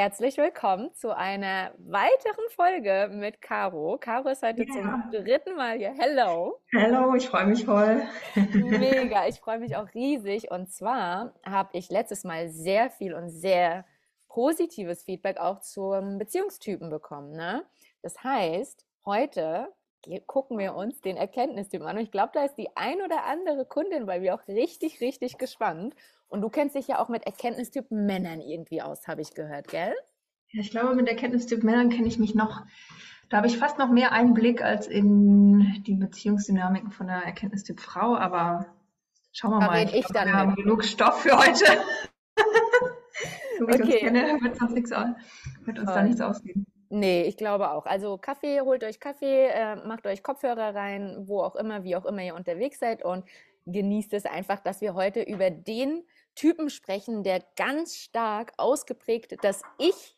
Herzlich willkommen zu einer weiteren Folge mit Caro. Caro ist heute Ja, zum dritten Mal hier. Hello. hallo, ich freue mich voll. Mega, ich freue mich auch riesig. Und zwar habe ich letztes Mal sehr viel und sehr positives Feedback auch zum Beziehungstypen bekommen, ne? Das heißt, heute gucken wir uns den Erkenntnistypen an. Und ich glaube, da ist die ein oder andere Kundin bei mir auch richtig, richtig gespannt. Und du kennst dich ja auch mit Erkenntnistypen Männern irgendwie aus, habe ich gehört, gell? Ja, ich glaube, mit Erkenntnistyp Männern kenne ich mich noch, da habe ich fast noch mehr Einblick als in die Beziehungsdynamiken von der Erkenntnistyp Frau, aber schauen wir Da mal. Ich ich glaube, dann wir haben genug Stoff für heute. So wie ich uns Okay, kenne, wird uns nichts, wird uns da nichts ausgehen. Nee, ich glaube auch. Also Kaffee, holt euch Kaffee, äh, macht euch Kopfhörer rein, wo auch immer, wie auch immer ihr unterwegs seid und genießt es einfach, dass wir heute über den Typen sprechen, der ganz stark ausgeprägt das Ich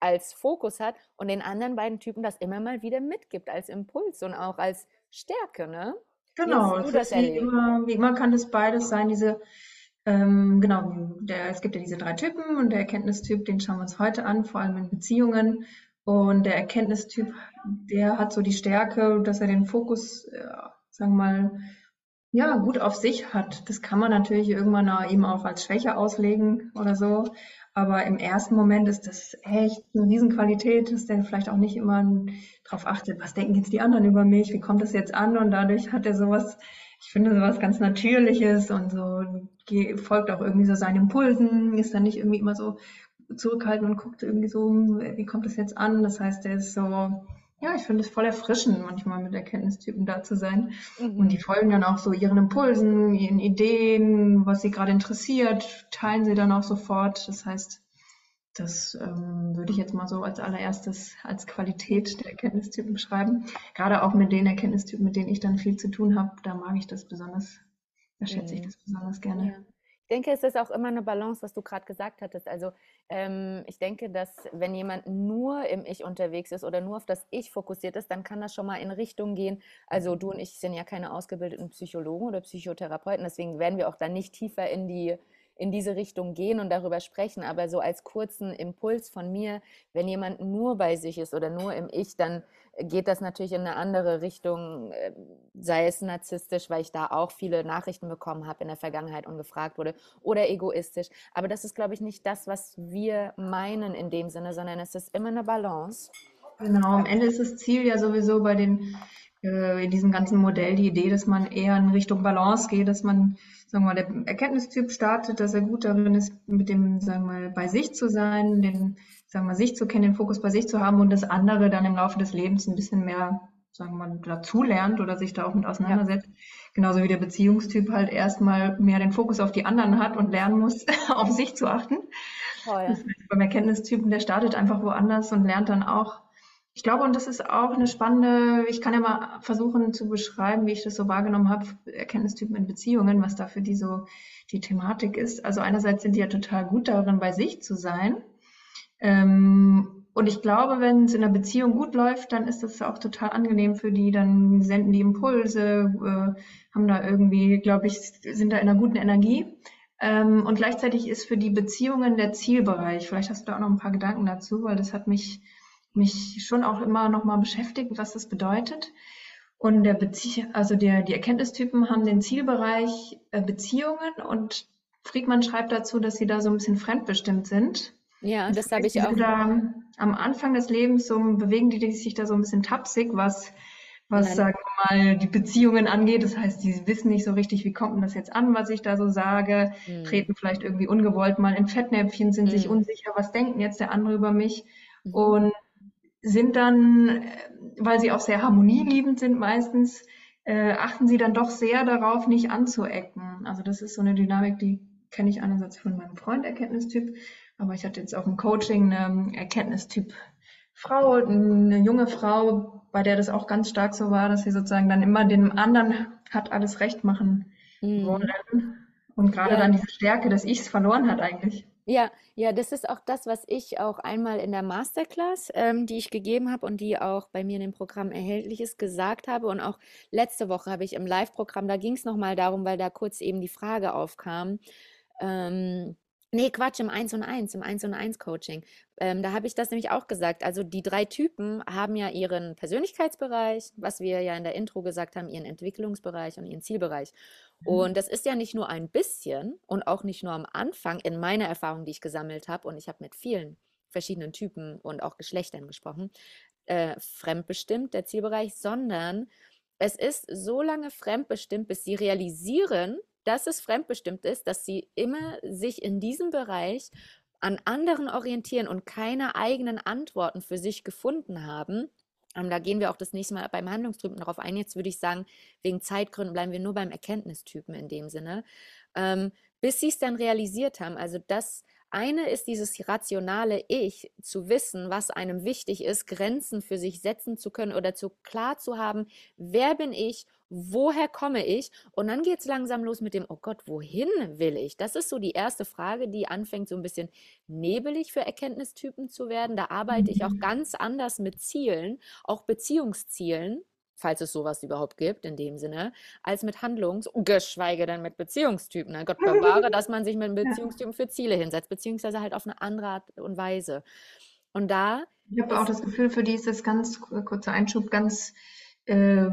als Fokus hat und den anderen beiden Typen das immer mal wieder mitgibt als Impuls und auch als Stärke, ne? Wie Genau, es das wie immer, wie immer kann es beides sein, diese, ähm, genau, der, es gibt ja diese drei Typen und der Erkenntnistyp, den schauen wir uns heute an, vor allem in Beziehungen. Und der Erkenntnistyp, der hat so die Stärke, dass er den Fokus, äh, sagen wir mal, ja, gut auf sich hat. Das kann man natürlich irgendwann auch eben auch als Schwäche auslegen oder so. Aber im ersten Moment ist das echt eine Riesenqualität, dass der vielleicht auch nicht immer darauf achtet, was denken jetzt die anderen über mich, wie kommt das jetzt an? Und dadurch hat er sowas, ich finde sowas ganz Natürliches und so folgt auch irgendwie so seinen Impulsen, ist dann nicht irgendwie immer so zurückhaltend und guckt irgendwie so, wie kommt das jetzt an? Das heißt, er ist so, ja, ich finde es voll erfrischend, manchmal mit Erkenntnistypen da zu sein. Und die Mhm. folgen dann auch so ihren Impulsen, ihren Ideen, was sie gerade interessiert, teilen sie dann auch sofort. Das heißt, das ähm, würde ich jetzt mal so als allererstes als Qualität der Erkenntnistypen beschreiben. Gerade auch mit den Erkenntnistypen, mit denen ich dann viel zu tun habe, da mag ich das besonders, da schätze ich Mhm. das besonders gerne. Ich denke, es ist auch immer eine Balance, was du gerade gesagt hattest. Also ähm, ich denke, dass wenn jemand nur im Ich unterwegs ist oder nur auf das Ich fokussiert ist, dann kann das schon mal in Richtung gehen. Also du und ich sind ja keine ausgebildeten Psychologen oder Psychotherapeuten, deswegen werden wir auch dann nicht tiefer in die in diese Richtung gehen und darüber sprechen. Aber so als kurzen Impuls von mir, wenn jemand nur bei sich ist oder nur im Ich, dann geht das natürlich in eine andere Richtung, äh, sei es narzisstisch, weil ich da auch viele Nachrichten bekommen habe in der Vergangenheit und gefragt wurde, oder egoistisch. Aber das ist, glaube ich, nicht das, was wir meinen in dem Sinne, sondern es ist immer eine Balance. Genau, am Ende ist das Ziel ja sowieso bei den, in diesem ganzen Modell die Idee, dass man eher in Richtung Balance geht, dass man, sagen wir mal, der Erkenntnistyp startet, dass er gut darin ist, mit dem, sagen wir mal, bei sich zu sein, den, sagen wir, sich zu kennen, den Fokus bei sich zu haben und das andere dann im Laufe des Lebens ein bisschen mehr, sagen wir mal, dazulernt oder sich da auch mit Ja, auseinandersetzt. Genauso wie der Beziehungstyp halt erstmal mehr den Fokus auf die anderen hat und lernen muss, auf sich zu achten. toll. Das heißt, beim Erkenntnistypen, der startet einfach woanders und lernt dann auch. Ich glaube, und das ist auch eine spannende, ich kann ja mal versuchen zu beschreiben, wie ich das so wahrgenommen habe, Erkenntnistypen in Beziehungen, was da für die so die Thematik ist. Also einerseits sind die ja total gut darin, bei sich zu sein. Ähm, und ich glaube, wenn es in einer Beziehung gut läuft, dann ist das auch total angenehm für die. Dann senden die Impulse, äh, haben da irgendwie, glaube ich, sind da in einer guten Energie. Ähm, und gleichzeitig ist für die Beziehungen der Zielbereich. Vielleicht hast du da auch noch ein paar Gedanken dazu, weil das hat mich, mich schon auch immer noch mal beschäftigt, was das bedeutet. Und der Bezie also der, die Erkenntnistypen haben den Zielbereich äh, Beziehungen und Friedmann schreibt dazu, dass sie da so ein bisschen fremdbestimmt sind. Ja, Das das habe ich auch. da am Anfang des Lebens so, bewegen die sich da so ein bisschen tapsig, was, was, Nein. sagen wir mal, die Beziehungen angeht. Das heißt, die wissen nicht so richtig, wie kommt denn das jetzt an, was ich da so sage, Mm, treten vielleicht irgendwie ungewollt mal in Fettnäpfchen, sind sich mm, unsicher, was denkt denn jetzt der andere über mich mhm. und sind dann, äh, weil sie auch sehr harmonieliebend sind meistens, äh, achten sie dann doch sehr darauf, nicht anzuecken. Also das ist so eine Dynamik, die kenne ich einerseits von meinem Freund, Erkenntnistyp, aber ich hatte jetzt auch im Coaching eine Erkenntnistyp Frau, eine junge Frau, bei der das auch ganz stark so war, dass sie sozusagen dann immer dem anderen hat alles recht machen Mm. wollen und gerade Ja, dann diese Stärke des Ichs verloren hat eigentlich. Ja, ja, das ist auch das, was ich auch einmal in der Masterclass, ähm, die ich gegeben habe und die auch bei mir in dem Programm erhältlich ist, gesagt habe. Und auch letzte Woche habe ich im Live-Programm, da ging es nochmal darum, weil da kurz eben die Frage aufkam, ähm, Nee, Quatsch, im 1 und 1, im 1 und 1 Coaching. Ähm, da habe ich das nämlich auch gesagt. Also die drei Typen haben ja ihren Persönlichkeitsbereich, was wir ja in der Intro gesagt haben, ihren Entwicklungsbereich und ihren Zielbereich. Mhm. Und das ist ja nicht nur ein bisschen und auch nicht nur am Anfang in meiner Erfahrung, die ich gesammelt habe. Und ich habe mit vielen verschiedenen Typen und auch Geschlechtern gesprochen, äh, fremdbestimmt der Zielbereich, sondern es ist so lange fremdbestimmt, bis sie realisieren, dass es fremdbestimmt ist, dass sie immer sich in diesem Bereich an anderen orientieren und keine eigenen Antworten für sich gefunden haben. Ähm, da gehen wir auch das nächste Mal beim Handlungstypen darauf ein. Jetzt würde ich sagen, wegen Zeitgründen bleiben wir nur beim Erkenntnistypen in dem Sinne. Ähm, bis sie es dann realisiert haben. Also das eine ist dieses rationale Ich, zu wissen, was einem wichtig ist, Grenzen für sich setzen zu können oder zu klar zu haben, wer bin ich, woher komme ich? Und dann geht es langsam los mit dem, oh Gott, wohin will ich? Das ist so die erste Frage, die anfängt so ein bisschen nebelig für Erkenntnistypen zu werden. Da arbeite ich auch mhm. ganz anders mit Zielen, auch Beziehungszielen falls es sowas überhaupt gibt in dem Sinne, als mit Handlungs- geschweige denn mit Beziehungstypen. Ne? Gott bewahre, dass man sich mit Beziehungstypen für Ziele hinsetzt, beziehungsweise halt auf eine andere Art und Weise. Und da. Ich habe auch das Gefühl, für die ist das ganz, kurzer Einschub, ganz äh,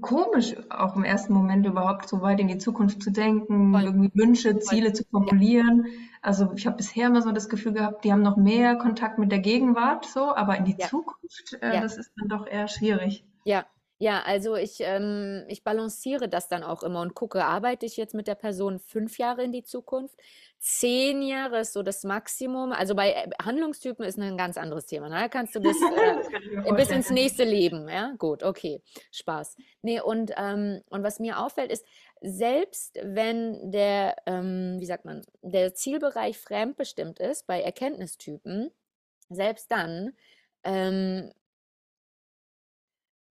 komisch, auch im ersten Moment überhaupt so weit in die Zukunft zu denken, Voll. irgendwie Wünsche, Ziele Voll. zu formulieren. Ja. Also ich habe bisher immer so das Gefühl gehabt, die haben noch mehr Kontakt mit der Gegenwart, so, aber in die ja. Zukunft, äh, ja. das ist dann doch eher schwierig. Ja, ja, also ich, ähm, ich balanciere das dann auch immer und gucke, arbeite ich jetzt mit der Person fünf Jahre in die Zukunft? Zehn Jahre ist so das Maximum. Also bei äh, Handlungstypen ist ein ganz anderes Thema. Ne? Da kannst du bis, äh, bis ins nächste Leben. Ja, gut, okay, Spaß. Nee, und, ähm, und was mir auffällt, ist, selbst wenn der, ähm, wie sagt man, der Zielbereich fremdbestimmt ist bei Erkenntnistypen, selbst dann ähm,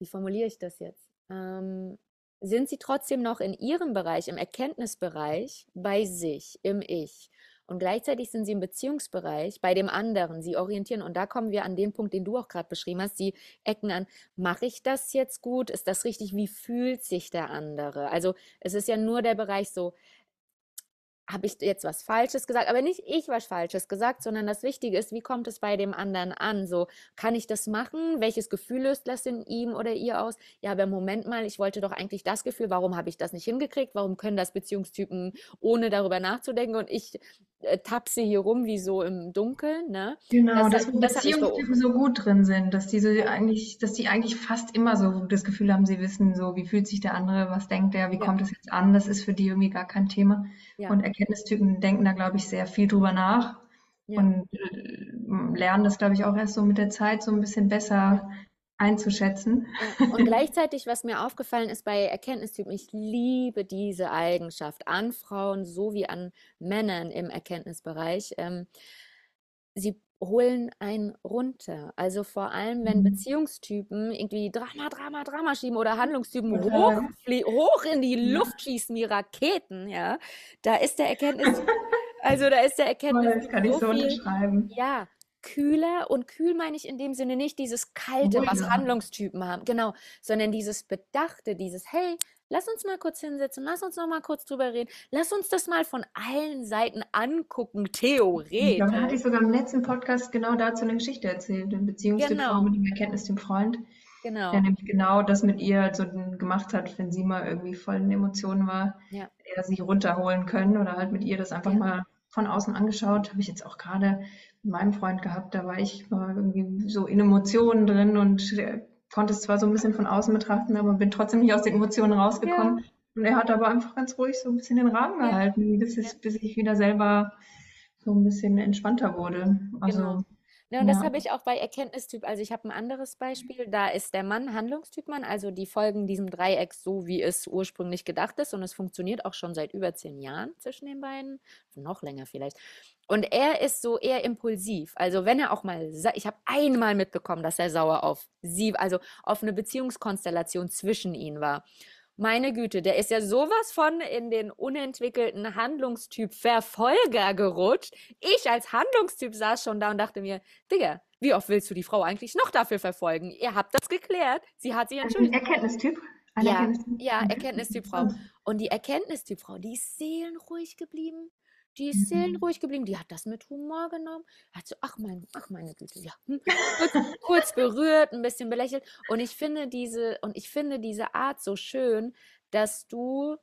wie formuliere ich das jetzt? Ähm, sind sie trotzdem noch in ihrem Bereich, im Erkenntnisbereich, bei sich, im Ich. Und gleichzeitig sind sie im Beziehungsbereich bei dem anderen. Sie orientieren. Und da kommen wir an den Punkt, den du auch gerade beschrieben hast. Sie ecken an, mache ich das jetzt gut? Ist das richtig? Wie fühlt sich der andere? Also es ist ja nur der Bereich so, habe ich jetzt was Falsches gesagt, aber nicht ich was Falsches gesagt, sondern das Wichtige ist, wie kommt es bei dem anderen an? So, kann ich das machen? Welches Gefühl löst das in ihm oder ihr aus? Ja, aber Moment mal, ich wollte doch eigentlich das Gefühl, warum habe ich das nicht hingekriegt? Warum können das Beziehungstypen ohne darüber nachzudenken und ich äh, tapse hier rum wie so im Dunkeln, ne? Genau, das, dass das Beziehungstypen so gut drin sind, dass diese eigentlich, dass die eigentlich fast immer so das Gefühl haben, sie wissen so, wie fühlt sich der andere, was denkt er, wie ja. kommt es jetzt an? Das ist für die irgendwie gar kein Thema. Ja. Und Erkenntnistypen denken da, glaube ich, sehr viel drüber nach ja. und äh, lernen das, glaube ich, auch erst so mit der Zeit so ein bisschen besser einzuschätzen. Und gleichzeitig, was mir aufgefallen ist bei Erkenntnistypen, ich liebe diese Eigenschaft an Frauen sowie an Männern im Erkenntnisbereich. Ähm, sie holen einen runter. Also vor allem, wenn mhm. Beziehungstypen irgendwie Drama, Drama, Drama schieben oder Handlungstypen hoch, hoch in die Luft schießen wie Raketen, ja, da ist der Erkenntnis, also da ist der Erkenntnis. Das kann ich so unterschreiben. Ja, kühler und kühl meine ich in dem Sinne nicht dieses kalte, oh, was Handlungstypen haben, genau, sondern dieses bedachte, dieses hey, lass uns mal kurz hinsetzen, lass uns noch mal kurz drüber reden, lass uns das mal von allen Seiten angucken, theoretisch. Da hatte ich sogar im letzten Podcast genau dazu eine Geschichte erzählt, in Beziehungstyp genau. mit dem Erkenntnistyp Freund. Genau. Der nämlich genau das mit ihr so gemacht hat, wenn sie mal irgendwie voll in Emotionen war, ja. er sie runterholen können oder halt mit ihr das einfach ja. mal von außen angeschaut. Habe ich jetzt auch gerade meinem Freund gehabt, da war ich mal irgendwie so in Emotionen drin und konnte es zwar so ein bisschen von außen betrachten, aber bin trotzdem nicht aus den Emotionen rausgekommen. Ja. Und er hat aber einfach ganz ruhig so ein bisschen den Rahmen gehalten, bis, es, bis ich wieder selber so ein bisschen entspannter wurde. Also genau. Ja, und ja. das habe ich auch bei Erkenntnistyp. Also ich habe ein anderes Beispiel. Da ist der Mann Handlungstyp Mann. Also die folgen diesem Dreieck so, wie es ursprünglich gedacht ist. Und es funktioniert auch schon seit über zehn Jahren zwischen den beiden. Noch länger vielleicht. Und er ist so eher impulsiv. Also wenn er auch mal, ich habe einmal mitbekommen, dass er sauer auf sie, also auf eine Beziehungskonstellation zwischen ihnen war. Meine Güte, der ist ja sowas von in den unentwickelten Handlungstyp Verfolger gerutscht. Ich als Handlungstyp saß schon da und dachte mir, Digga, wie oft willst du die Frau eigentlich noch dafür verfolgen? Ihr habt das geklärt. Sie hat sich entschuldigt. Ein Erkenntnistyp? Ein ja, Erkenntnistyp. ja, Erkenntnistyp Frau. Und die Erkenntnistyp Frau, die ist seelenruhig geblieben Die ist seelenruhig geblieben, die hat das mit Humor genommen, hat so, ach, mein, ach meine Güte, ja, hm, kurz, kurz berührt, ein bisschen belächelt. Und ich finde diese, und ich finde diese Art so schön, dass du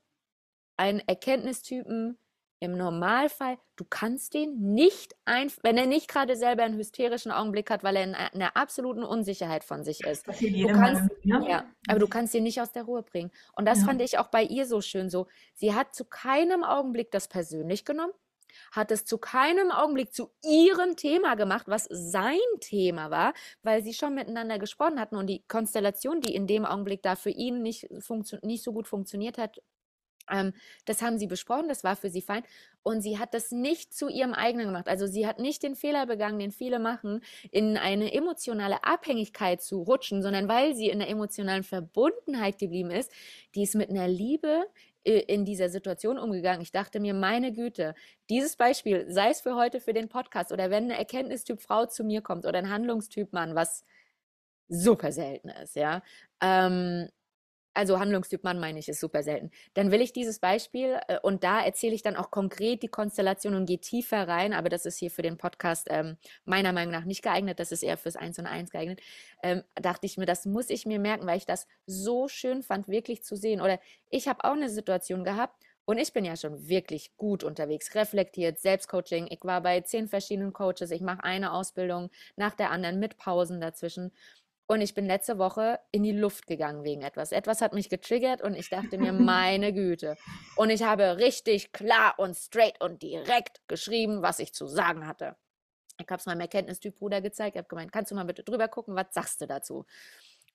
einen Erkenntnistypen im Normalfall, du kannst den nicht einfach, wenn er nicht gerade selber einen hysterischen Augenblick hat, weil er in einer absoluten Unsicherheit von sich ist. Du kannst, mal irgendwie, ne? ja, aber du kannst ihn nicht aus der Ruhe bringen. Und das Ja. fand ich auch bei ihr so schön so. Sie hat zu keinem Augenblick das persönlich genommen, hat es zu keinem Augenblick zu ihrem Thema gemacht, was sein Thema war, weil sie schon miteinander gesprochen hatten und die Konstellation, die in dem Augenblick da für ihn nicht, nicht so gut funktioniert hat, ähm, das haben sie besprochen, das war für sie fein. Und sie hat das nicht zu ihrem eigenen gemacht. Also sie hat nicht den Fehler begangen, den viele machen, in eine emotionale Abhängigkeit zu rutschen, sondern weil sie in der emotionalen Verbundenheit geblieben ist, die ist mit einer Liebe äh, in dieser Situation umgegangen. Ich dachte mir, meine Güte, dieses Beispiel, sei es für heute für den Podcast oder wenn eine Erkenntnistyp Frau zu mir kommt oder ein Handlungstyp Mann, was super selten ist, ja. Ähm, also Handlungstyp Mann meine ich, ist super selten. Dann will ich dieses Beispiel äh, und da erzähle ich dann auch konkret die Konstellation und gehe tiefer rein, aber das ist hier für den Podcast ähm, meiner Meinung nach nicht geeignet, das ist eher fürs Eins und Eins geeignet. Ähm, dachte ich mir, das muss ich mir merken, weil ich das so schön fand, wirklich zu sehen. Oder ich habe auch eine Situation gehabt und ich bin ja schon wirklich gut unterwegs, reflektiert, Selbstcoaching. Ich war bei zehn verschiedenen Coaches, ich mache eine Ausbildung nach der anderen mit Pausen dazwischen. Und ich bin letzte Woche in die Luft gegangen wegen etwas. Etwas hat mich getriggert und ich dachte mir, meine Güte. Und ich habe richtig klar und straight und direkt geschrieben, was ich zu sagen hatte. Ich habe es meinem Erkenntnistyp Bruder gezeigt. Ich habe gemeint, kannst du mal bitte drüber gucken, was sagst du dazu?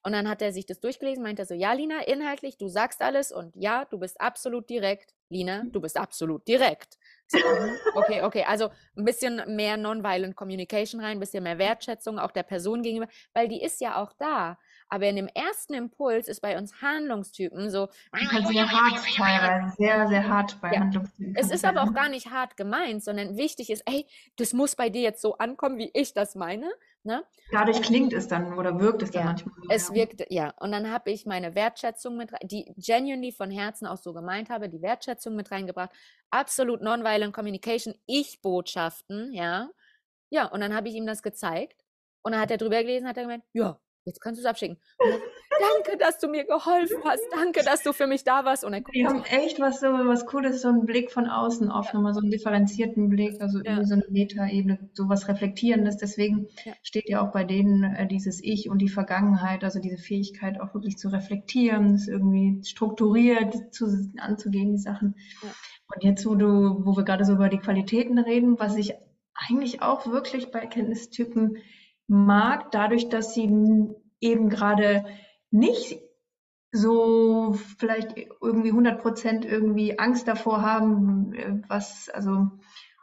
Und dann hat er sich das durchgelesen, meinte so, ja, Lina, inhaltlich, du sagst alles und ja, du bist absolut direkt. Lina, du bist absolut direkt. Mhm, okay, okay, also ein bisschen mehr Nonviolent Communication rein, ein bisschen mehr Wertschätzung auch der Person gegenüber, weil die ist ja auch da. Aber in dem ersten Impuls ist bei uns Handlungstypen so, Halt sehr hart teilweise, sehr, sehr hart bei Ja. Handlungstypen. es ist aber auch gar nicht hart gemeint, sondern wichtig ist, ey, das muss bei dir jetzt so ankommen, wie ich das meine. Ne? Dadurch klingt es dann oder wirkt es dann Ja, manchmal. Es ja. wirkt, ja. Und dann habe ich meine Wertschätzung mit, die genuinely von Herzen auch so gemeint habe, die Wertschätzung mit reingebracht. Absolut nonviolent communication, Ich-Botschaften, ja. Ja, und dann habe ich ihm das gezeigt. Und dann hat er drüber gelesen, hat er gemeint, ja, jetzt kannst du es abschicken. Und danke, dass du mir geholfen hast. Danke, dass du für mich da warst. Und guckt Die haben echt was so was Cooles, so einen Blick von außen auf, nochmal so einen differenzierten Blick, also Ja. so eine Metaebene, so was Reflektierendes. Deswegen Ja. steht ja auch bei denen äh, dieses Ich und die Vergangenheit, also diese Fähigkeit auch wirklich zu reflektieren, das irgendwie strukturiert zu, anzugehen, die Sachen. Ja. Und jetzt, wo du, wo wir gerade so über die Qualitäten reden, was ich eigentlich auch wirklich bei Erkenntnistypen mag, dadurch, dass sie eben gerade nicht so vielleicht irgendwie 100 Prozent irgendwie Angst davor haben, äh, was, also,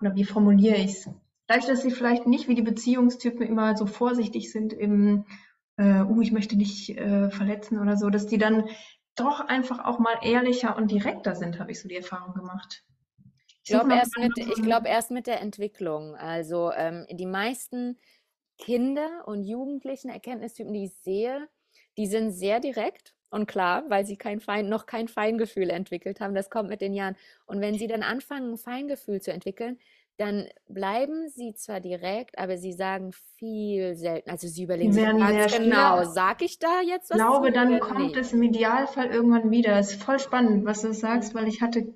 oder wie formuliere ich es? Dadurch, dass sie vielleicht nicht wie die Beziehungstypen immer so vorsichtig sind im, äh, uh, ich möchte nicht äh, verletzen oder so, dass die dann doch einfach auch mal ehrlicher und direkter sind, habe ich so die Erfahrung gemacht. Ich glaube erst mit, ich glaube erst mit der Entwicklung. Also ähm, die meisten Kinder und Jugendlichen, Erkenntnistypen, die ich sehe, die sind sehr direkt und klar, weil sie kein Fein, noch kein Feingefühl entwickelt haben. Das kommt mit den Jahren. Und wenn sie dann anfangen, ein Feingefühl zu entwickeln, dann bleiben sie zwar direkt, aber sie sagen viel selten. Also sie überlegen sich ganz genau, sag ich da jetzt Ich was glaube, zu dann kommt es im Idealfall irgendwann wieder. Es ist voll spannend, was du sagst, weil ich hatte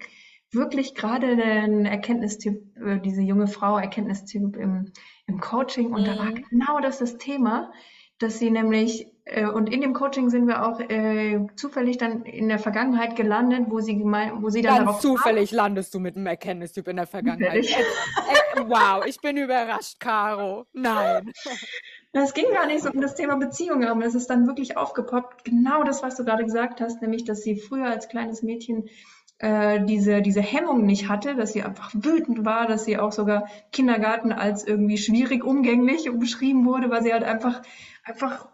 wirklich gerade einen Erkenntnistyp, äh, diese junge Frau, Erkenntnistyp im, im Coaching und da war Mhm. genau das das Thema, dass sie nämlich, äh, und in dem Coaching sind wir auch äh, zufällig dann in der Vergangenheit gelandet, wo sie gemeint, wo sie dann Ganz darauf zufällig landest du mit einem Erkenntnistyp in der Vergangenheit. Äh, wow, ich bin überrascht, Caro. Nein. Es ging gar nicht so um das Thema Beziehung, aber es ist dann wirklich aufgepoppt. Genau das, was du gerade gesagt hast, nämlich, dass sie früher als kleines Mädchen äh, diese, diese Hemmung nicht hatte, dass sie einfach wütend war, dass sie auch sogar Kindergarten als irgendwie schwierig umgänglich beschrieben wurde, weil sie halt einfach, einfach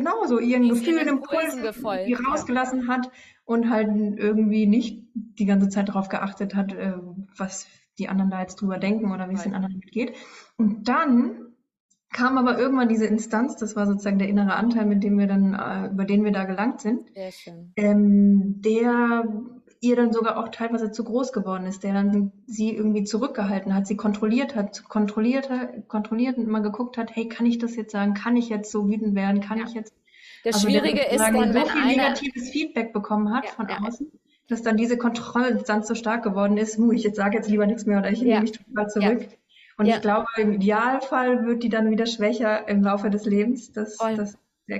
genauso ihren Die Gefühlen, Impulsen gefolgt, ja. rausgelassen hat und halt irgendwie nicht die ganze Zeit darauf geachtet hat, äh, was die anderen da jetzt drüber denken oder wie es den anderen geht. Und dann kam aber irgendwann diese Instanz, das war sozusagen der innere Anteil, mit dem wir dann, äh, über den wir da gelangt sind, ähm, der ihr dann sogar auch teilweise zu groß geworden ist, der dann sie irgendwie zurückgehalten hat, sie kontrolliert hat, kontrolliert hat, kontrolliert und immer geguckt hat, hey, kann ich das jetzt sagen? Kann ich jetzt so wütend werden? Kann ja. ich jetzt? Das also Schwierige ist dann, wenn so viel einer... negatives Feedback bekommen hat ja, von ja. außen, dass dann diese Kontrollinstanz so stark geworden ist, hu, ich jetzt sage jetzt lieber nichts mehr oder ich nehme mich total zurück. Und ich glaube, im Idealfall wird die dann wieder schwächer im Laufe des Lebens. Das, das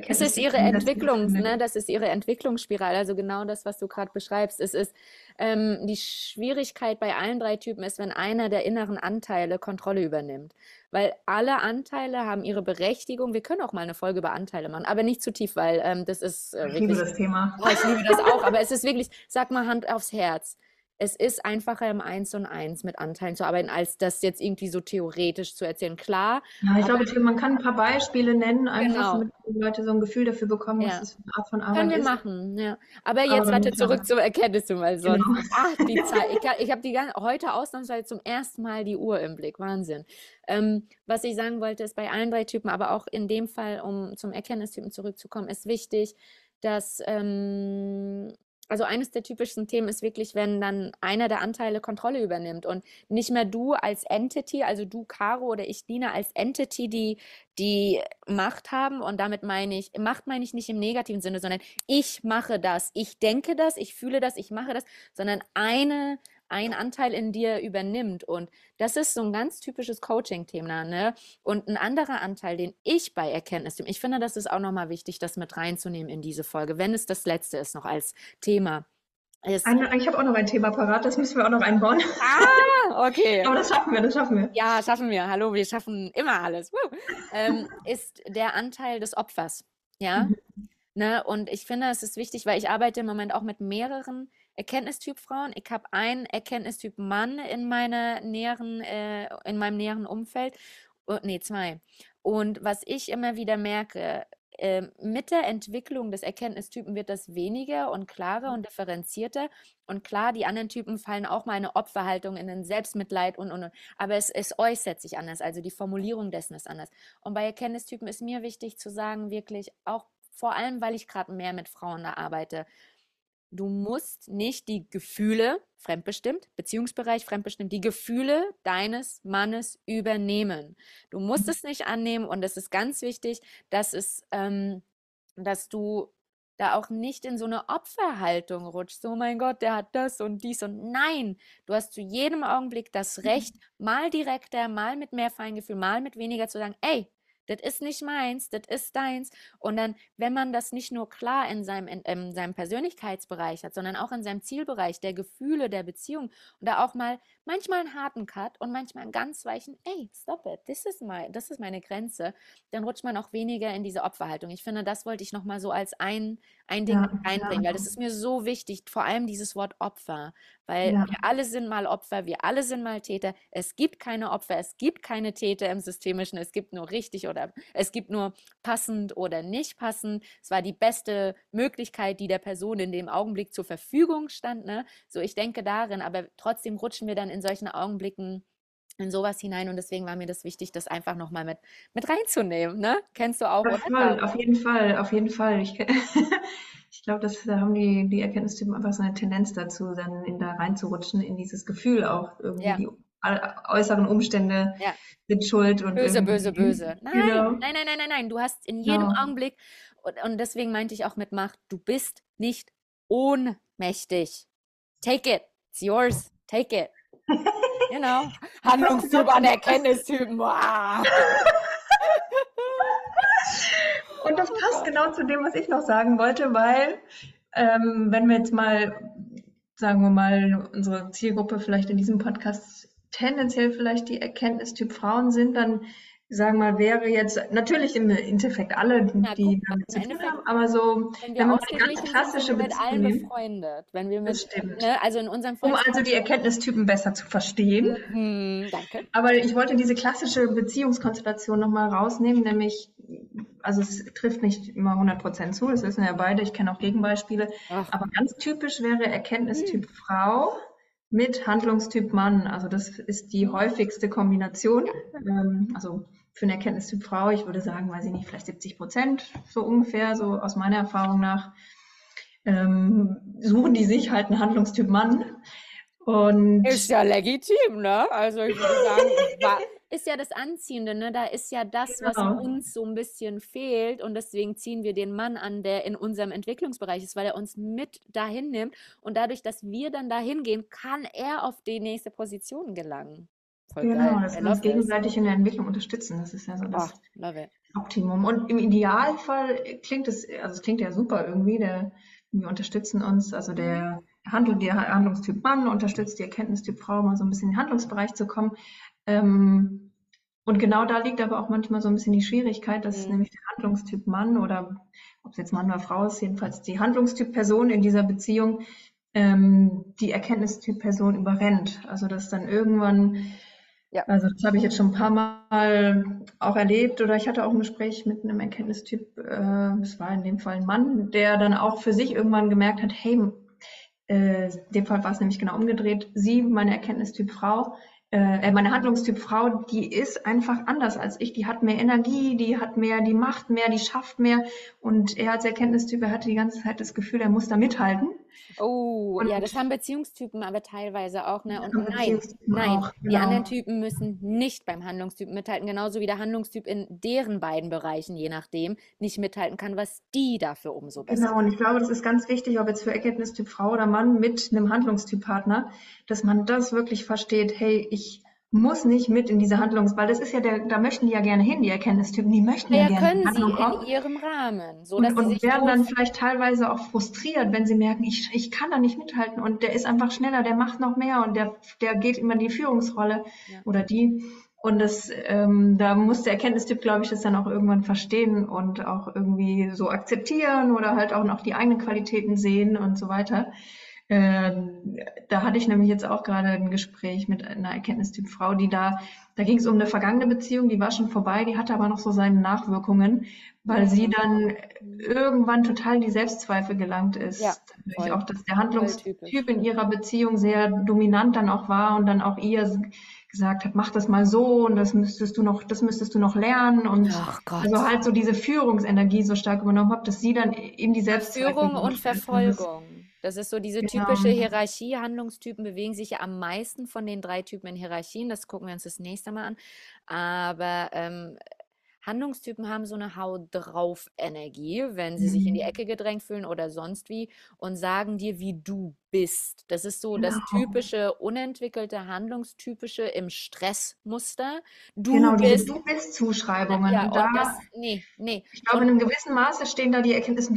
es ist ihre Entwicklung, ne? das ist ihre Entwicklungsspirale, also genau das, was du gerade beschreibst. Es ist ähm, die Schwierigkeit bei allen drei Typen ist, wenn einer der inneren Anteile Kontrolle übernimmt. Weil alle Anteile haben ihre Berechtigung. Wir können auch mal eine Folge über Anteile machen, aber nicht zu tief, weil ähm, das ist äh, wirklich. Ich liebe das Thema. Oh, ich liebe das auch, aber es ist wirklich, sag mal Hand aufs Herz es ist einfacher im Eins und Eins mit Anteilen zu arbeiten, als das jetzt irgendwie so theoretisch zu erzählen. Klar. Ja, ich glaube, man kann ein paar Beispiele nennen, einfach genau. damit die Leute so ein Gefühl dafür bekommen, ja. was das für eine Art von Arbeit Können wir ist. machen, ja. Aber jetzt Aber warte zurück zum Erkenntnis, weil sonst. Genau. Ach, die Zeit. Ich, ich habe die ganze, heute ausnahmsweise zum ersten Mal die Uhr im Blick. Wahnsinn. Ähm, was ich sagen wollte, ist bei allen drei Typen, aber auch in dem Fall, um zum Erkenntnistypen zurückzukommen, ist wichtig, dass ähm, also eines der typischsten Themen ist wirklich, wenn dann einer der Anteile Kontrolle übernimmt und nicht mehr du als Entity, also du, Caro oder ich, Dina, als Entity, die die Macht haben. Und damit meine ich, Macht meine ich nicht im negativen Sinne, sondern ich mache das, ich denke das, ich fühle das, ich mache das, sondern eine ein Anteil in dir übernimmt. Und das ist so ein ganz typisches Coaching-Thema. Ne? Und ein anderer Anteil, den ich bei Erkenntnis, ich finde, das ist auch nochmal wichtig, das mit reinzunehmen in diese Folge, wenn es das letzte ist, noch als Thema. Ist, Eine, ich habe auch noch ein Thema parat, das müssen wir auch noch einbauen. Ah, okay. Aber das schaffen wir, das schaffen wir. Ja, schaffen wir. Hallo, wir schaffen immer alles. Ähm, ist der Anteil des Opfers. Ja. Mhm. Ne? Und ich finde, es ist wichtig, weil ich arbeite im Moment auch mit mehreren Erkenntnistyp Frauen. Ich habe einen Erkenntnistyp Mann in meiner näheren, äh, in meinem näheren Umfeld. Oh, nee, zwei. Und was ich immer wieder merke, äh, mit der Entwicklung des Erkenntnistypen wird das weniger und klarer und differenzierter. Und klar, die anderen Typen fallen auch mal eine Opferhaltung in den Selbstmitleid und, und, und. Aber es, es äußert sich anders, also die Formulierung dessen ist anders. Und bei Erkenntnistypen ist mir wichtig zu sagen, wirklich auch vor allem, weil ich gerade mehr mit Frauen da arbeite, du musst nicht die Gefühle, fremdbestimmt, Beziehungsbereich fremdbestimmt, die Gefühle deines Mannes übernehmen. Du musst es nicht annehmen und es ist ganz wichtig, dass es, ähm, dass du da auch nicht in so eine Opferhaltung rutschst. Oh mein Gott, der hat das und dies und nein, du hast zu jedem Augenblick das mhm. Recht, mal direkter, mal mit mehr Feingefühl, mal mit weniger zu sagen, ey, das ist nicht meins, das ist deins. Und dann, wenn man das nicht nur klar in seinem, in, in seinem Persönlichkeitsbereich hat, sondern auch in seinem Zielbereich der Gefühle, der Beziehung und da auch mal manchmal einen harten Cut und manchmal einen ganz weichen, ey, stop it, this is my, das ist meine Grenze, dann rutscht man auch weniger in diese Opferhaltung. Ich finde, das wollte ich nochmal so als ein, ein Ding ja, einbringen, ja. weil das ist mir so wichtig, vor allem dieses Wort Opfer, weil ja. wir alle sind mal Opfer, wir alle sind mal Täter. Es gibt keine Opfer, es gibt keine Täter im Systemischen, es gibt nur richtig oder es gibt nur passend oder nicht passend. Es war die beste Möglichkeit, die der Person in dem Augenblick zur Verfügung stand. Ne? So, ich denke darin, aber trotzdem rutschen wir dann in solchen Augenblicken in sowas hinein und deswegen war mir das wichtig, das einfach nochmal mit, mit reinzunehmen. Ne? Kennst du auch, ja, voll, Auf jeden Fall, auf jeden Fall. Ich, ich glaube, das da haben die, die Erkenntnistypen einfach so eine Tendenz dazu, dann in da reinzurutschen, in dieses Gefühl auch irgendwie ja. die äußeren Umstände ja. sind schuld und böse, böse, böse. Nein, genau. nein, nein, nein, nein, nein. Du hast in jedem ja. Augenblick und, und deswegen meinte ich auch mit Macht, du bist nicht ohnmächtig. Take it, it's yours, take it. Genau. Handlungstyp an Erkenntnistypen. Wow. Und das passt genau zu dem, was ich noch sagen wollte, weil ähm, wenn wir jetzt mal, sagen wir mal, unsere Zielgruppe vielleicht in diesem Podcast tendenziell vielleicht die Erkenntnistyp Frauen sind, dann sagen wir mal, wäre jetzt natürlich im Endeffekt alle, die, ja, die damit zu tun haben, aber so, wenn, wir wenn man eine ganz klassische sind, wir mit allen befreundet, wenn wir mit, ne, also in unserem Um also die Erkenntnistypen besser zu verstehen. Mhm, danke. Aber ich wollte diese klassische Beziehungskonstellation nochmal rausnehmen, nämlich, also es trifft nicht immer 100% zu, das wissen ja beide, ich kenne auch Gegenbeispiele, Ach. aber ganz typisch wäre Erkenntnistyp mhm. Frau, mit Handlungstyp Mann. Also das ist die häufigste Kombination. Ähm, also für einen Erkenntnistyp Frau, ich würde sagen, weiß ich nicht, vielleicht 70 Prozent, so ungefähr, so aus meiner Erfahrung nach. ähm, suchen die sich halt einen Handlungstyp Mann. Und ist ja legitim, ne? Also ich würde sagen, war, ist ja das Anziehende, ne? Da ist ja das, genau. was uns so ein bisschen fehlt und deswegen ziehen wir den Mann an, der in unserem Entwicklungsbereich ist, weil er uns mit dahin nimmt und dadurch, dass wir dann dahin gehen, kann er auf die nächste Position gelangen. Voll genau, geil. dass wir uns gegenseitig in der Entwicklung unterstützen. Das ist ja so das oh, Optimum. Und im Idealfall klingt es, also es klingt ja super irgendwie, der, wir unterstützen uns, also der Handel, der Handlungstyp Mann unterstützt die Erkenntnistyp Frau, mal so ein bisschen in den Handlungsbereich zu kommen. Ähm, und genau da liegt aber auch manchmal so ein bisschen die Schwierigkeit, dass mhm. nämlich der Handlungstyp Mann oder ob es jetzt Mann oder Frau ist, jedenfalls die Handlungstyp Person in dieser Beziehung ähm, die Erkenntnistyp Person überrennt. Also dass dann irgendwann ja. Also das habe ich jetzt schon ein paar Mal auch erlebt oder ich hatte auch ein Gespräch mit einem Erkenntnistyp, äh, es war in dem Fall ein Mann, der dann auch für sich irgendwann gemerkt hat, hey, äh, in dem Fall war es nämlich genau umgedreht, sie, meine Erkenntnistyp Frau, äh, äh, meine Handlungstyp Frau, die ist einfach anders als ich. Die hat mehr Energie, die hat mehr, die macht mehr, die schafft mehr. Und er als Erkenntnistyp, er hatte die ganze Zeit das Gefühl, er muss da mithalten. Oh, und ja, das haben Beziehungstypen aber teilweise auch. Ne? Und nein, nein, auch, genau. die anderen Typen müssen nicht beim Handlungstyp mithalten, genauso wie der Handlungstyp in deren beiden Bereichen, je nachdem, nicht mithalten kann, was die dafür umso besser. Genau, und ich glaube, das ist ganz wichtig, ob jetzt für Erkenntnistyp Frau oder Mann mit einem Handlungstyp Partner, dass man das wirklich versteht, hey, ich muss nicht mit in diese Handlungs, weil das ist ja der, da möchten die ja gerne hin, die Erkenntnistypen, die möchten ja, ja gerne können sie kommen. in ihrem Rahmen, so dass und, sie und werden dann vielleicht teilweise auch frustriert, wenn sie merken, ich, ich kann da nicht mithalten und der ist einfach schneller, der macht noch mehr und der, der geht immer in die Führungsrolle ja. oder die und das, ähm, da muss der Erkenntnistyp, glaube ich, das dann auch irgendwann verstehen und auch irgendwie so akzeptieren oder halt auch noch die eigenen Qualitäten sehen und so weiter. Ähm, da hatte ich nämlich jetzt auch gerade ein Gespräch mit einer Erkenntnistyp Frau, die da, da ging es um eine vergangene Beziehung, die war schon vorbei, die hatte aber noch so seine Nachwirkungen, weil sie dann irgendwann total in die Selbstzweifel gelangt ist. Ja, voll. auch, dass der Handlungstyp in ihrer Beziehung sehr dominant dann auch war und dann auch ihr gesagt hat, mach das mal so und das müsstest du noch, das müsstest du noch lernen und also halt so diese Führungsenergie so stark übernommen hat, dass sie dann in die Selbstzweifel Führung und Verfolgung. Das ist so diese genau. typische Hierarchie. Handlungstypen bewegen sich ja am meisten von den drei Typen in Hierarchien. Das gucken wir uns das nächste Mal an. Aber ähm, Handlungstypen haben so eine Haut drauf Energie, wenn sie mhm. sich in die mhm. Ecke gedrängt fühlen oder sonst wie und sagen dir, wie du bist. Das ist so das genau. typische, unentwickelte, handlungstypische im Stressmuster. Du genau, bist, Du bist Zuschreibungen. Ja, da, das, nee, nee. Ich glaube, und, in einem gewissen Maße stehen da die Erkenntnisse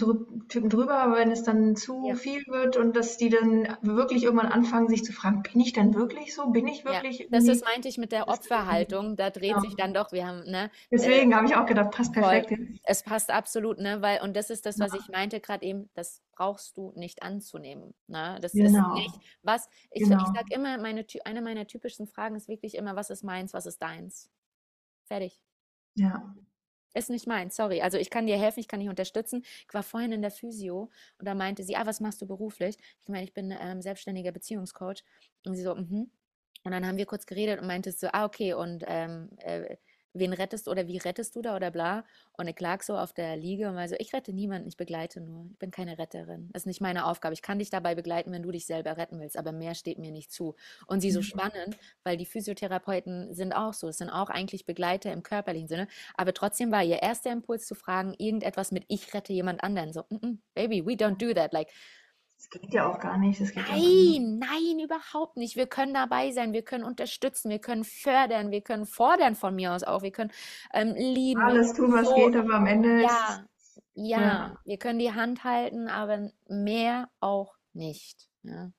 Typen drüber, aber wenn es dann zu ja. viel wird und dass die dann wirklich irgendwann anfangen, sich zu fragen, bin ich denn wirklich so? Bin ich wirklich? Ja, das ist, meinte ich mit der Opferhaltung. Da dreht genau. sich dann doch, wir haben, ne? Deswegen äh, habe ich auch gedacht, passt perfekt. Voll. Es passt absolut, ne? Weil, und das ist das, was ich meinte gerade eben, das brauchst du nicht anzunehmen. Ne? Das genau. ist nicht, was, ich, genau. ich sage immer, meine, eine meiner typischsten Fragen ist wirklich immer, was ist meins, was ist deins? Fertig. Ja. Ist nicht meins, sorry. Also ich kann dir helfen, ich kann dich unterstützen. Ich war vorhin in der Physio und da meinte sie, ah, was machst du beruflich? Ich meine, ich bin ähm, selbstständiger Beziehungscoach. Und sie so, mhm. Mm und dann haben wir kurz geredet und meinte so, ah, okay, und ähm, äh, wen rettest oder wie rettest du da oder bla. Und ich lag so auf der Liege und war so, ich rette niemanden, ich begleite nur. Ich bin keine Retterin. Das ist nicht meine Aufgabe. Ich kann dich dabei begleiten, wenn du dich selber retten willst, aber mehr steht mir nicht zu. Und sie so mhm. spannend, weil die Physiotherapeuten sind auch so. Es sind auch eigentlich Begleiter im körperlichen Sinne. Aber trotzdem war ihr erster Impuls zu fragen, irgendetwas mit ich rette jemand anderen. So, mm -mm, baby, we don't do that. Like, das geht ja auch gar nicht. Das geht nein, nein, überhaupt nicht. Wir können dabei sein, wir können unterstützen, wir können fördern, wir können fordern von mir aus auch, wir können ähm, lieben. Alles tun, was so, geht, aber am Ende ja, ja, ja, wir können die Hand halten, aber mehr auch nicht. Ja.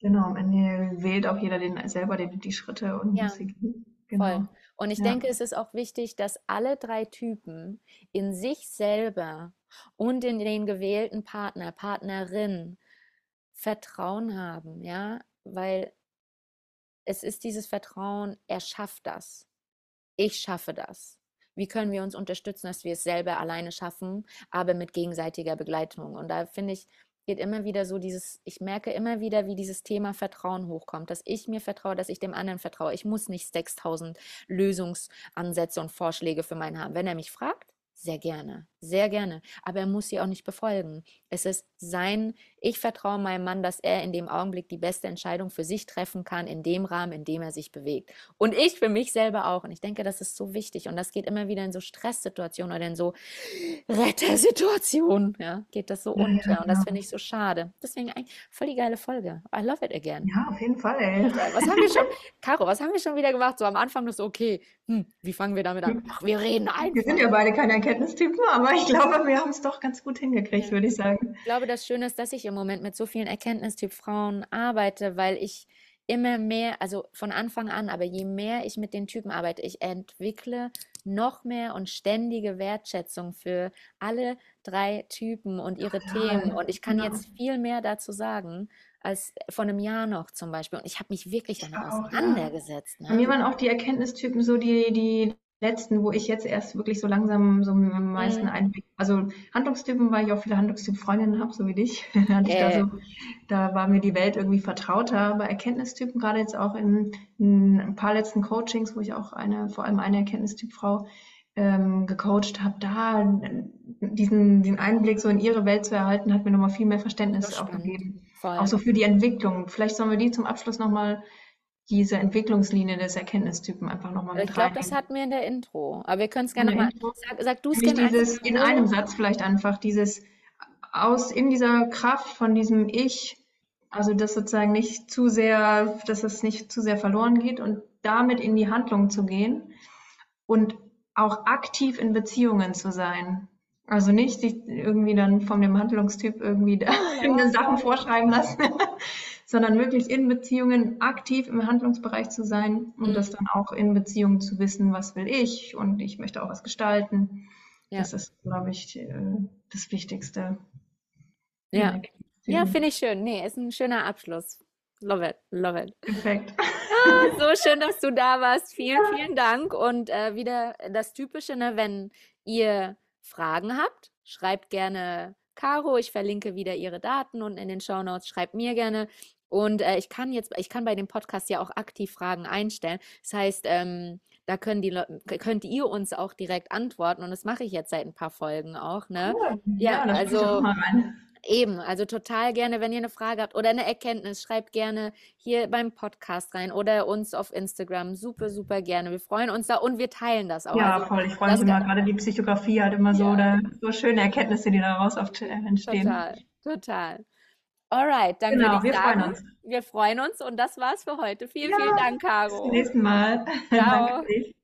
Genau, am Ende wählt auch jeder den, selber die, die Schritte und ja, genau. voll. Und ich ja. denke, es ist auch wichtig, dass alle drei Typen in sich selber und in den gewählten Partner, Partnerin Vertrauen haben, ja, weil es ist dieses Vertrauen, er schafft das. Ich schaffe das. Wie können wir uns unterstützen, dass wir es selber alleine schaffen, aber mit gegenseitiger Begleitung? Und da finde ich, geht immer wieder so dieses, ich merke immer wieder, wie dieses Thema Vertrauen hochkommt, dass ich mir vertraue, dass ich dem anderen vertraue. Ich muss nicht 6000 Lösungsansätze und Vorschläge für meinen haben. Wenn er mich fragt, Sehr gerne, sehr gerne. Aber er muss sie auch nicht befolgen. Es ist sein, ich vertraue meinem Mann, dass er in dem Augenblick die beste Entscheidung für sich treffen kann, in dem Rahmen, in dem er sich bewegt. Und ich für mich selber auch. Und ich denke, das ist so wichtig. Und das geht immer wieder in so Stresssituationen oder in so Rettersituationen. Ja, geht das so Ja, unter. ja, Und das genau. finde ich so schade. Deswegen eigentlich voll die geile Folge. I love it again. Ja, auf jeden Fall, ey. Was haben wir schon, Caro, was haben wir schon wieder gemacht? So am Anfang ist okay, hm, wie fangen wir damit an? Ach, wir reden Wir sind ja einfach. beide keine Erkenntnistypen, aber ich glaube, wir haben es doch ganz gut hingekriegt, Ja. würde ich sagen. Ich glaube, das Schöne ist, dass ich im Moment mit so vielen Erkenntnistyp Frauen arbeite, weil ich immer mehr, also von Anfang an, aber je mehr ich mit den Typen arbeite, ich entwickle noch mehr und ständige Wertschätzung für alle drei Typen und ihre Themen. Ja, Und ich kann genau. jetzt viel mehr dazu sagen als vor einem Jahr noch zum Beispiel. Und ich habe mich wirklich Ich damit auch, ja. auseinandergesetzt. Bei mir Ne? waren auch die Erkenntnistypen so die, die letzten, wo ich jetzt erst wirklich so langsam so am meisten Mhm. Einblick. Also Handlungstypen, weil ich auch viele Handlungstyp-Freundinnen habe, so wie dich, ich da Äh, so, da war mir die Welt irgendwie vertrauter. Aber Erkenntnistypen, gerade jetzt auch in, in ein paar letzten Coachings, wo ich auch eine, vor allem eine Erkenntnistyp-Frau ähm, gecoacht habe, da diesen, den Einblick so in ihre Welt zu erhalten, hat mir nochmal viel mehr Verständnis auch gegeben. Auch so für die Entwicklung. Vielleicht sollen wir die zum Abschluss nochmal, diese Entwicklungslinie des Erkenntnistypen einfach nochmal Ich mit glaube, das hatten wir in der Intro. Aber wir können es gerne nochmal. Sag, sag du es gerne dieses, in einem. Satz vielleicht einfach, dieses aus, in dieser Kraft von diesem Ich, also das sozusagen nicht zu sehr, dass es nicht zu sehr verloren geht und damit in die Handlung zu gehen und auch aktiv in Beziehungen zu sein. Also nicht sich irgendwie dann von dem Handlungstyp irgendwie da Oh, ja, Sachen vorschreiben lassen, sondern wirklich in Beziehungen aktiv im Handlungsbereich zu sein und das Mhm. dann auch in Beziehungen zu wissen, was will ich und ich möchte auch was gestalten. Ja, Das ist, glaube ich, äh, das Wichtigste ja. Ja, finde ich schön. Nee, ist ein schöner Abschluss. Love it, love it. Perfekt. Ah, so schön, dass du da warst. Vielen, vielen Dank. Und äh, wieder das Typische, ne, wenn ihr Fragen habt, schreibt gerne Caro. Ich verlinke wieder ihre Daten unten in den Shownotes. Schreibt mir gerne. Und äh, ich kann jetzt, ich kann bei dem Podcast ja auch aktiv Fragen einstellen. Das heißt, ähm, da können die Leute, könnt ihr uns auch direkt antworten. Und das mache ich jetzt seit ein paar Folgen auch, ne? Cool. Ja, Ja, auch also. Eben, also total gerne, wenn ihr eine Frage habt oder eine Erkenntnis, schreibt gerne hier beim Podcast rein oder uns auf Instagram. Super, super gerne. Wir freuen uns da und wir teilen das auch. Ja, Also voll. Ich freue mich immer, gerade die Psychografie hat immer so, ja, oder, so schöne Erkenntnisse, die daraus oft äh, entstehen. total, total. Alright, dann würde Genau, ich wir freuen sagen, uns. wir freuen uns und das war's für heute. Vielen, vielen Ja, Dank, bis zum Caro. nächsten Mal. Danke Ciao. an dich.